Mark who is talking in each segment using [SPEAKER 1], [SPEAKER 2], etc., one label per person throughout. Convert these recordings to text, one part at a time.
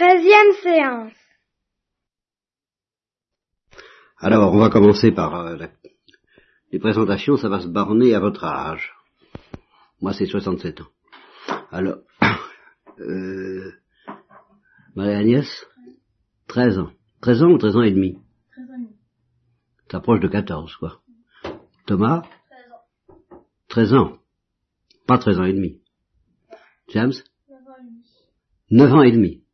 [SPEAKER 1] Treizième séance.
[SPEAKER 2] Alors, on va commencer par euh, la- les présentations, ça va se borner à votre âge. Moi, c'est 67 ans. Alors, euh, Marie-Agnès 13 ans. 13 ans ou 13 ans et demi T'approches de 14, quoi. Thomas 13 ans. Pas 13 ans et demi. James 9 ans et demi.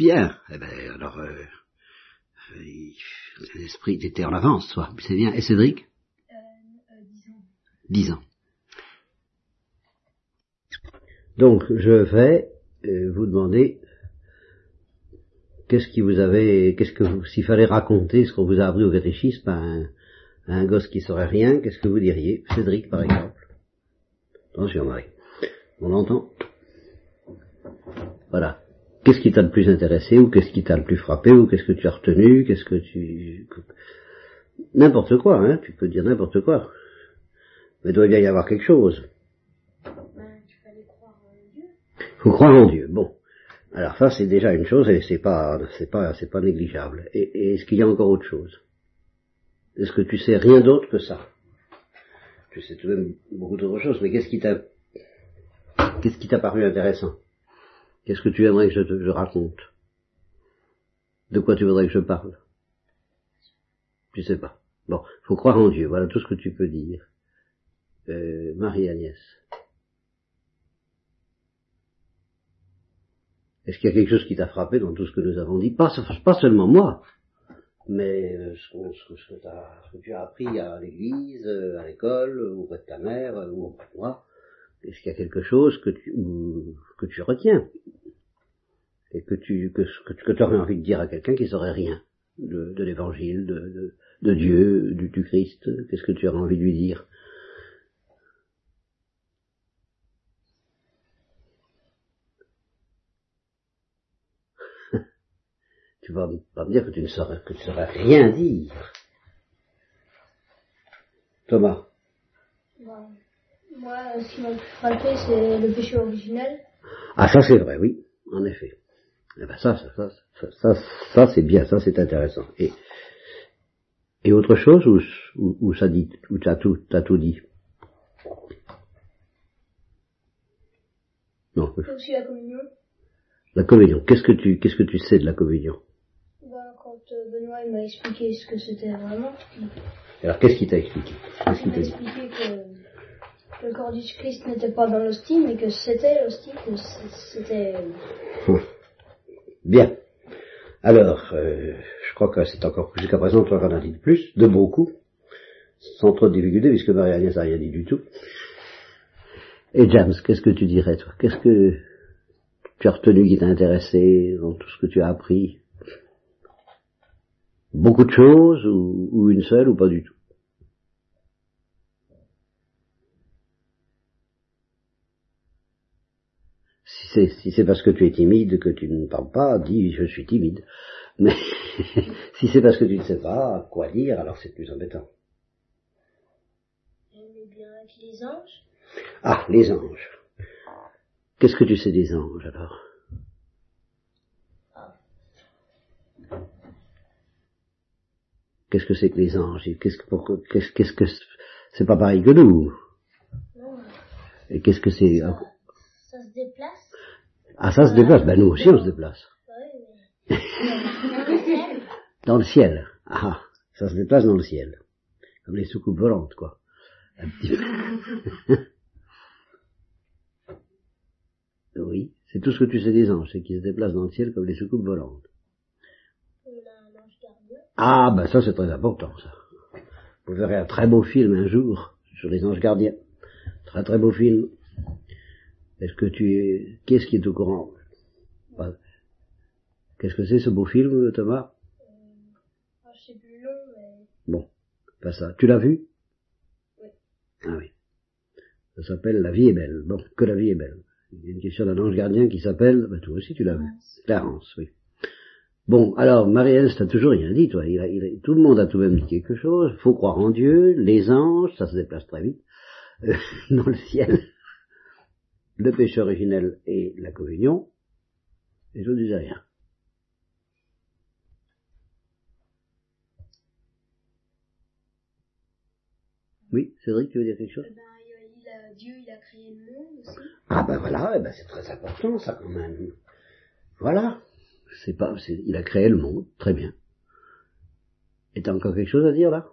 [SPEAKER 2] Bien. Eh ben, alors, euh, euh, l'esprit était en avance, toi. C'est bien. Et Cédric? 10 ans. Donc, je vais euh, vous demander qu'est-ce qui vous avait, qu'est-ce que vous, s'il fallait raconter ce qu'on vous a appris au catéchisme à un, à un gosse qui saurait rien, qu'est-ce que vous diriez? Cédric, par exemple. Attention, Marie. On entend Voilà. Qu'est-ce qui t'a le plus intéressé, ou qu'est-ce qui t'a le plus frappé, ou qu'est-ce que tu as retenu, qu'est-ce que tu... N'importe quoi, hein, tu peux dire n'importe quoi. Mais il doit bien y avoir quelque chose. Faut croire en Dieu. Bon. Alors ça, c'est déjà une chose, et c'est pas, c'est pas, c'est pas négligeable. Et est-ce qu'il y a encore autre chose? Est-ce que tu sais rien d'autre que ça? Tu sais tout de même beaucoup d'autres choses, mais qu'est-ce qui t'a, qu'est-ce qui t'a paru intéressant? Qu'est-ce que tu aimerais que je te raconte? De quoi tu voudrais que je parle? Tu sais pas. Bon, faut croire en Dieu. Voilà tout ce que tu peux dire. Euh, Marie-Agnès. Est-ce qu'il y a quelque chose qui t'a frappé dans tout ce que nous avons dit? Pas, seulement moi, mais euh, ce, que, tu as appris à l'église, euh, à l'école, auprès de ta mère, euh, ou auprès de moi. Est-ce qu'il y a quelque chose que tu retiens? Et que tu que, que, aurais envie de dire à quelqu'un qui saurait rien de, de l'évangile, de, de, de Dieu, du, du Christ Qu'est-ce que tu aurais envie de lui dire? Tu vas pas me dire que tu ne saurais, que tu saurais rien dire. Thomas.
[SPEAKER 3] Moi, ce qui m'a frappé, c'est le péché originel.
[SPEAKER 2] Ah, ça c'est vrai, oui, en effet. Eh ben ça, ça, ça, ça, c'est bien, ça c'est intéressant. Et, et autre chose où, où, où ça dit, où t'as tout, t'as tout dit? Non,
[SPEAKER 3] aussi la communion.
[SPEAKER 2] la communion. Qu'est-ce que tu, qu'est-ce que tu sais de la communion?
[SPEAKER 3] Bah, quand euh, Benoît m'a expliqué ce que c'était vraiment,
[SPEAKER 2] Alors qu'est-ce qu'il t'a expliqué? Qu'est-ce
[SPEAKER 3] il
[SPEAKER 2] qu'il
[SPEAKER 3] m'a
[SPEAKER 2] t'a dit?
[SPEAKER 3] expliqué que le corps du Christ n'était pas dans l'hostie, mais que c'était l'hostie, que c'était...
[SPEAKER 2] Bien. Alors, euh, je crois que c'est encore jusqu'à présent qu'on a dit de plus, de beaucoup, sans trop de difficulté, puisque Marie-Agnès n'a rien dit du tout. Et James, qu'est-ce que tu dirais toi? Qu'est-ce que tu as retenu qui t'a intéressé dans tout ce que tu as appris? Beaucoup de choses ou une seule ou pas du tout Si c'est si c'est parce que tu es timide que tu ne parles pas, dis je suis timide. Mais si c'est parce que tu ne sais pas quoi dire, alors c'est plus embêtant.
[SPEAKER 3] Bien avec les anges.
[SPEAKER 2] Ah, les anges. Qu'est-ce que tu sais des anges alors? Qu'est-ce que c'est que les anges Qu'est-ce que c'est- pas pareil que nous? Et qu'est-ce que c'est
[SPEAKER 3] ça se déplace?
[SPEAKER 2] Ah ça se déplace. Ben nous aussi on se déplace. Dans le ciel. Ah, ça se déplace dans le ciel. Comme les soucoupes volantes, quoi. Un petit peu. oui, c'est tout ce que tu sais des anges, c'est qu'ils se déplacent dans le ciel comme les soucoupes volantes. Ah, ben ça c'est très important, ça. Vous verrez un très beau film un jour sur les anges gardiens. Très très beau film. Est-ce que tu es... Qui est-ce qui est au courant? Qu'est-ce que c'est ce beau film, Thomas?
[SPEAKER 3] Je sais plus le nom, mais...
[SPEAKER 2] Bon, pas ça. Tu l'as vu?
[SPEAKER 3] Oui.
[SPEAKER 2] Ah oui. Ça s'appelle La vie est belle. Bon, que la vie est belle. Il y a une question d'un ange gardien qui s'appelle, bah, toi aussi tu l'as vu. Clarence, oui. Bon, alors, Marie-Hélène, t'as toujours rien dit, toi. Il a, il a- tout le monde a tout de même dit quelque chose. Faut croire en Dieu, les anges, ça se déplace très vite, euh, dans le ciel. Le péché originel et la communion. Et je ne disais rien. Oui, Cédric, tu veux dire quelque chose?
[SPEAKER 3] Eh ben, il a- Dieu, il a créé le monde aussi.
[SPEAKER 2] Ah ben voilà, eh ben c'est très important ça quand même. Voilà. C'est pas, il a créé le monde, très bien. Et t'as encore quelque chose à dire là?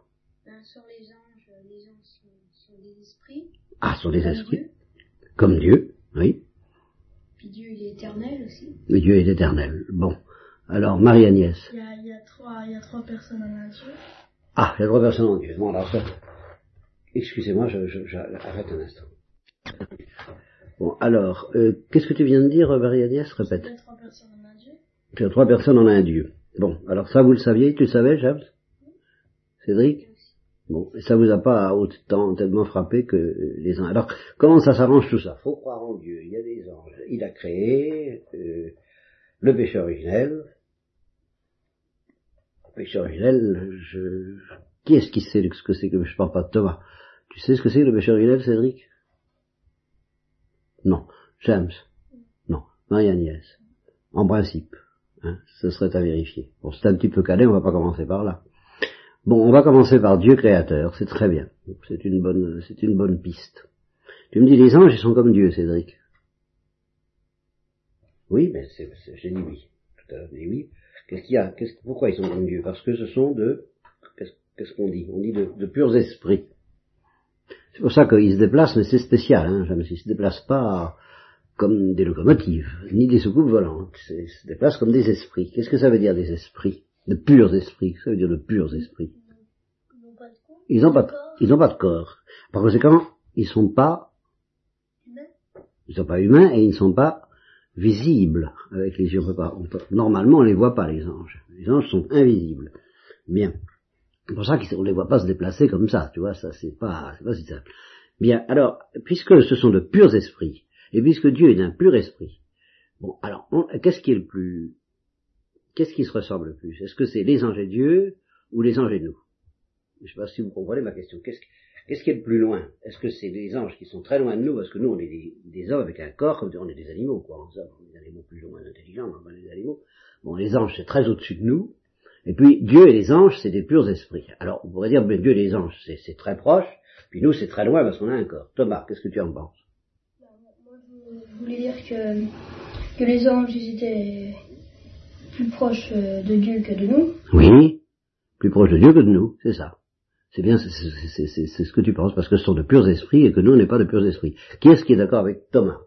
[SPEAKER 3] Ben, sur les anges, les anges sont, sont des esprits.
[SPEAKER 2] Ah, les
[SPEAKER 3] comme
[SPEAKER 2] esprits.
[SPEAKER 3] Dieu.
[SPEAKER 2] Comme Dieu, oui.
[SPEAKER 3] Puis Dieu, il est éternel aussi.
[SPEAKER 2] Mais Dieu est éternel. Bon. Alors, Marie-Agnès.
[SPEAKER 3] Il y a, il y a trois, il y a trois personnes en un Dieu.
[SPEAKER 2] Ah, il y a trois personnes en Dieu. Bon, alors ça, excusez-moi, j'arrête un instant. Bon, alors, euh, qu'est-ce que tu viens de dire, Marie-Agnès? Répète.
[SPEAKER 3] Il y a trois personnes en un Dieu.
[SPEAKER 2] Tu as trois personnes en un Dieu. Bon, alors ça, vous le saviez Tu le savais, James Cédric? Bon, ça vous a pas autant tellement frappé que les uns. Alors, comment ça s'arrange tout ça? Faut croire en Dieu. Il y a des anges. Il a créé euh, le péché originel. Le péché originel, je... Qui est-ce qui sait ce que c'est que je parle pas de Thomas Tu sais ce que c'est le péché originel, Cédric? Non. James? Non. Marie-Agnès En principe. Hein, ce serait à vérifier. Bon, c'est un petit peu calé, on va pas commencer par là. Bon, on va commencer par Dieu créateur, c'est très bien. C'est une bonne, c'est une bonne piste. Tu me dis les anges, ils sont comme Dieu, Cédric. Oui, mais c'est, j'ai dit oui. Tout à l'heure, j'ai dit oui. Qu'est-ce qu'il y a? Qu'est-ce- Pourquoi ils sont comme Dieu? Parce que ce sont de, qu'est-ce, qu'est-ce qu'on dit? On dit de, de purs esprits. C'est pour ça qu'ils se déplacent, mais c'est spécial. Hein, jamais ils se déplacent pas comme des locomotives, ni des soucoupes volantes. Ils se déplacent comme des esprits. Qu'est-ce que ça veut dire des esprits? De purs esprits. Ça veut dire de purs esprits?
[SPEAKER 3] Ils n'ont pas de corps.
[SPEAKER 2] Ils n'ont pas, de-
[SPEAKER 3] corps.
[SPEAKER 2] Par conséquent, ils sont pas, ils sont pas humains et ils ne sont pas visibles avec les yeux. Normalement, on les voit pas, les anges. Les anges sont invisibles. Bien. C'est pour ça qu'on les voit pas se déplacer comme ça, tu vois, ça c'est pas, c'est pas si simple. Bien, alors, puisque ce sont de purs esprits, et puisque Dieu est d'un pur esprit, bon, alors, qu'est-ce qui est le plus, qu'est-ce qui se ressemble le plus? Est-ce que c'est les anges et Dieu ou les anges et nous? Je sais pas si vous comprenez ma question. Qu'est-ce, qui est le plus loin? Est-ce que c'est les anges qui sont très loin de nous? Parce que nous on est des, hommes avec un corps, comme on est des animaux, quoi. On est des animaux plus ou moins intelligents, mais des animaux. Bon, les anges c'est très au-dessus de nous. Et puis Dieu et les anges c'est des purs esprits. Alors on pourrait dire ben, Dieu et les anges c'est, très proche, puis nous c'est très loin parce qu'on a un corps. Thomas, qu'est-ce que tu en penses?
[SPEAKER 3] Moi, je voulais dire que les anges, ils étaient plus proches euh, de Dieu que de nous.
[SPEAKER 2] Oui, plus proche de Dieu que de nous, c'est ça. C'est bien, c'est, ce que tu penses, parce que ce sont de purs esprits et que nous on n'est pas de purs esprits. Qui est-ce qui est d'accord avec Thomas?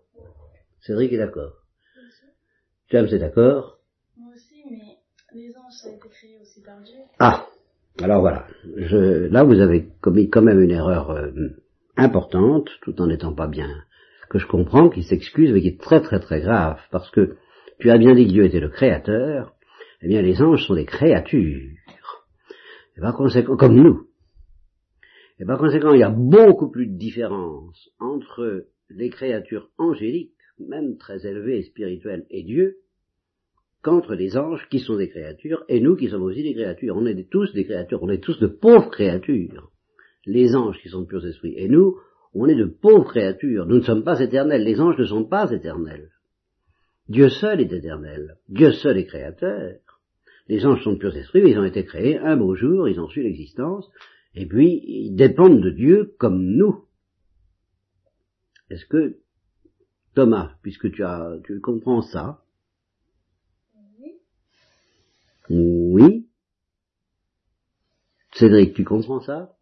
[SPEAKER 2] Cédric est d'accord. James est d'accord.
[SPEAKER 3] Moi aussi, mais les anges, a été créé aussi par Dieu.
[SPEAKER 2] Ah, alors voilà. Je, là, vous avez commis quand même une erreur euh, importante, tout en n'étant pas bien, que je comprends, qui s'excuse, mais qui est très très très grave, parce que tu as bien dit que Dieu était le créateur, eh bien les anges sont des créatures. Et par conséquent, comme nous. Et par conséquent, il y a beaucoup plus de différence entre les créatures angéliques, même très élevées et spirituelles, et Dieu, qu'entre les anges qui sont des créatures et nous qui sommes aussi des créatures. On est tous des créatures, on est tous de pauvres créatures. Les anges qui sont de purs esprits et nous, on est de pauvres créatures. Nous ne sommes pas éternels, les anges ne sont pas éternels. Dieu seul est éternel, Dieu seul est créateur. Les anges sont de purs esprits, mais ils ont été créés un beau jour, ils ont su l'existence, et puis ils dépendent de Dieu comme nous. Est-ce que, Thomas, puisque tu as, tu comprends ça, oui. Cédric, tu comprends ça?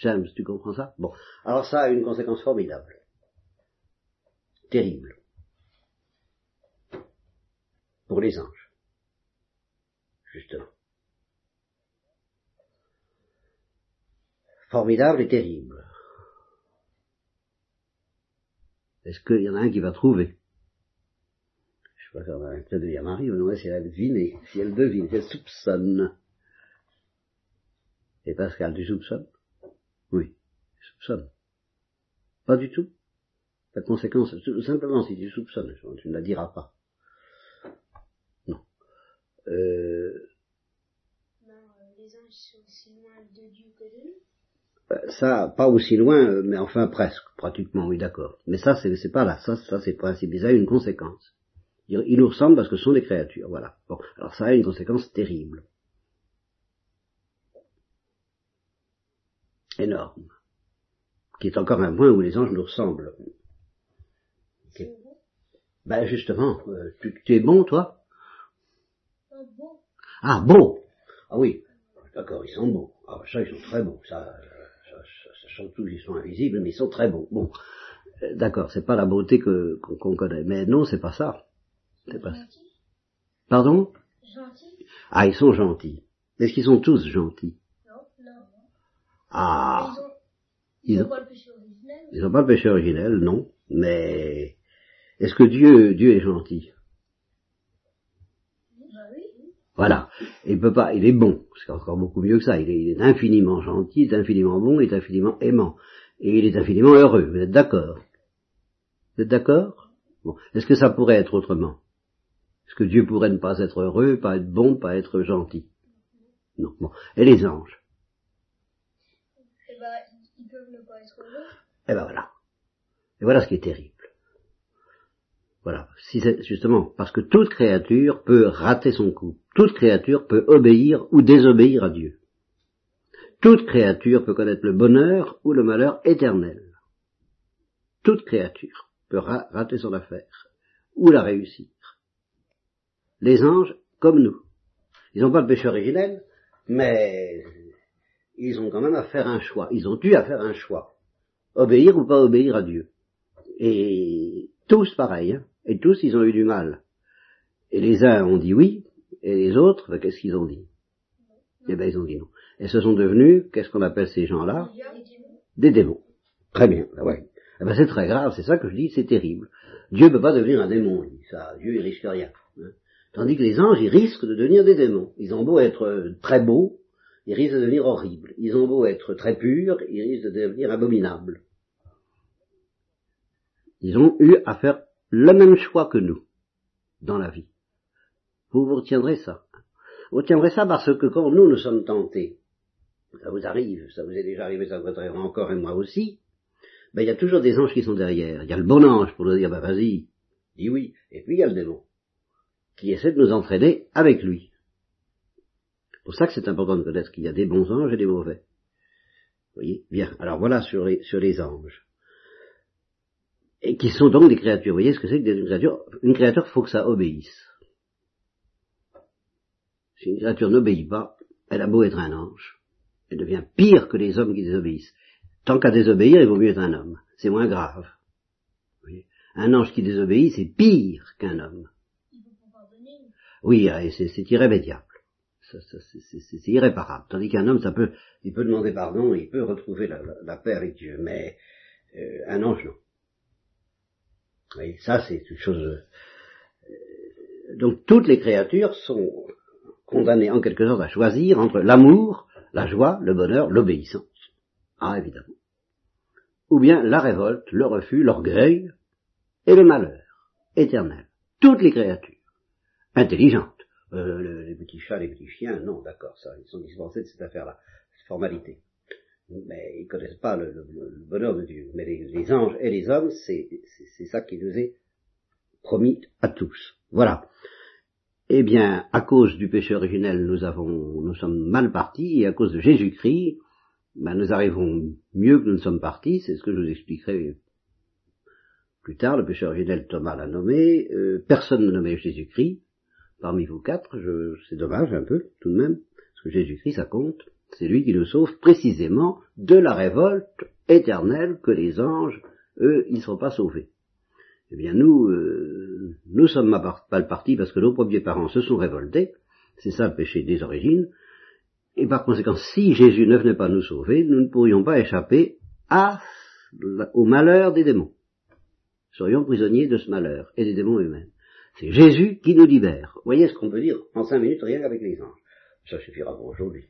[SPEAKER 2] James, tu comprends ça? Bon. Alors ça a une conséquence formidable. Terrible. Pour les anges. Justement. Formidable et terrible. Est-ce qu'il y en a un qui va trouver? Je sais pas, peut-être dire Marie, va si elle a deviné, si elle devine, si elle soupçonne. Et Pascal, tu soupçonnes Oui, je soupçonne. Pas du tout. La conséquence, simplement si tu soupçonnes, tu ne la diras pas. Euh,
[SPEAKER 3] Non, euh, les anges sont aussi loin de Dieu que de nous.
[SPEAKER 2] euh, ça, pas aussi loin, mais enfin presque, pratiquement, oui, d'accord. Mais ça, c'est pas là, ça, ça c'est le principe, ça a une conséquence. Ils nous ressemblent parce que ce sont des créatures, voilà. Bon, alors ça a une conséquence terrible. Énorme. Qui est encore un point où les anges nous ressemblent. Ben justement, euh, tu, es bon, toi? Ah, bon Ah oui, d'accord, ils sont bons. Ah, ça, ils sont très bons. Ça, ça, ça, ça, tous, ils sont invisibles, mais ils sont très bons. Bon, euh, d'accord, c'est pas la beauté que qu'on connaît. Mais non, c'est pas ça. C'est pas ça. Pardon?
[SPEAKER 3] Gentils
[SPEAKER 2] Ah, ils sont gentils. Est-ce qu'ils sont tous gentils?
[SPEAKER 3] Non, non.
[SPEAKER 2] Ah
[SPEAKER 3] Ils ont, pas le péché originel
[SPEAKER 2] Ils n'ont pas le péché originel, non. Mais est-ce que Dieu, Dieu est gentil
[SPEAKER 3] Bah oui.
[SPEAKER 2] Voilà. Il peut pas, il est bon. C'est encore beaucoup mieux que ça. Il est, il est infiniment gentil, il est infiniment bon, il est infiniment aimant. Et il est infiniment heureux. Vous êtes d'accord? Vous êtes d'accord? Bon. Est-ce que ça pourrait être autrement? Est-ce que Dieu pourrait ne pas être heureux, pas être bon, pas être gentil? Non. Bon. Et les anges?
[SPEAKER 3] Eh ben, ils peuvent ne pas être heureux.
[SPEAKER 2] Eh ben voilà. Et voilà ce qui est terrible. Voilà. Si justement parce que toute créature peut rater son coup. Toute créature peut obéir ou désobéir à Dieu. Toute créature peut connaître le bonheur ou le malheur éternel. Toute créature peut rater son affaire ou la réussir. Les anges, comme nous. Ils n'ont pas le péché originel, mais ils ont quand même à faire un choix. Ils ont dû à faire un choix. Obéir ou pas obéir à Dieu. Et tous pareil, hein. Et tous ils ont eu du mal. Et les uns ont dit oui, et les autres, ben, qu'est-ce qu'ils ont dit? Eh bien ils ont dit non. Et ce sont devenus, qu'est-ce qu'on appelle ces gens-là? Des démons. Très bien, ben ouais. Eh ben c'est très grave, c'est ça que je dis, c'est terrible. Dieu ne peut pas devenir un démon, il dit ça, Dieu il risque rien. Hein. Tandis que les anges, ils risquent de devenir des démons. Ils ont beau être euh, très beaux, ils risquent de devenir horribles. Ils ont beau être très purs, ils risquent de devenir abominables. Ils ont eu à faire le même choix que nous dans la vie. Vous vous retiendrez ça. Vous retiendrez ça parce que quand nous nous sommes tentés, ça vous arrive, ça vous est déjà arrivé, ça vous arrivera encore et moi aussi, ben il y a toujours des anges qui sont derrière. Il y a le bon ange pour nous dire, ben vas-y, dis oui. Et puis il y a le démon qui essaie de nous entraîner avec lui. C'est pour ça que c'est important de connaître qu'il y a des bons anges et des mauvais. Vous voyez? Bien. Alors voilà sur les, sur les anges et qui sont donc des créatures. Vous voyez ce que c'est que une créature Une créature, faut que ça obéisse. Si une créature n'obéit pas, elle a beau être un ange, elle devient pire que les hommes qui désobéissent. Tant qu'à désobéir, il vaut mieux être un homme. C'est moins grave. Vous voyez un ange qui désobéit, c'est pire qu'un homme. Oui, ah, c'est irrémédiable. C'est irréparable. Tandis qu'un homme, ça peut, il peut demander pardon, il peut retrouver la, la, paix avec Dieu, mais euh, un ange non. Oui, ça c'est une chose. Euh, donc toutes les créatures sont condamnées en quelque sorte à choisir entre l'amour, la joie, le bonheur, l'obéissance. Ah évidemment. Ou bien la révolte, le refus, l'orgueil et le malheur éternel. Toutes les créatures intelligentes. Euh, les petits chats, les petits chiens, non, d'accord, ça, ils sont dispensés de cette affaire-là, cette formalité mais ils connaissent pas le, bonheur de Dieu. Mais les, anges et les hommes, c'est ça qui nous est promis à tous. Voilà. Eh bien, à cause du péché originel, nous avons, nous sommes mal partis, et à cause de Jésus-Christ, ben, nous arrivons mieux que nous ne sommes partis. C'est ce que je vous expliquerai plus tard. Le péché originel, Thomas l'a nommé. Euh, personne ne nommait Jésus-Christ parmi vous quatre. C'est dommage un peu, tout de même, parce que Jésus-Christ, ça compte. C'est lui qui nous sauve précisément de la révolte éternelle que les anges, eux, ils ne sont pas sauvés. Eh bien, nous, euh, nous sommes pas le parti parce que nos premiers parents se sont révoltés. C'est ça le péché des origines. Et par conséquent, si Jésus ne venait pas nous sauver, nous ne pourrions pas échapper à, au malheur des démons. Nous serions prisonniers de ce malheur et des démons eux-mêmes. C'est Jésus qui nous libère. Voyez ce qu'on peut dire en cinq minutes rien qu'avec les anges. Ça suffira pour aujourd'hui.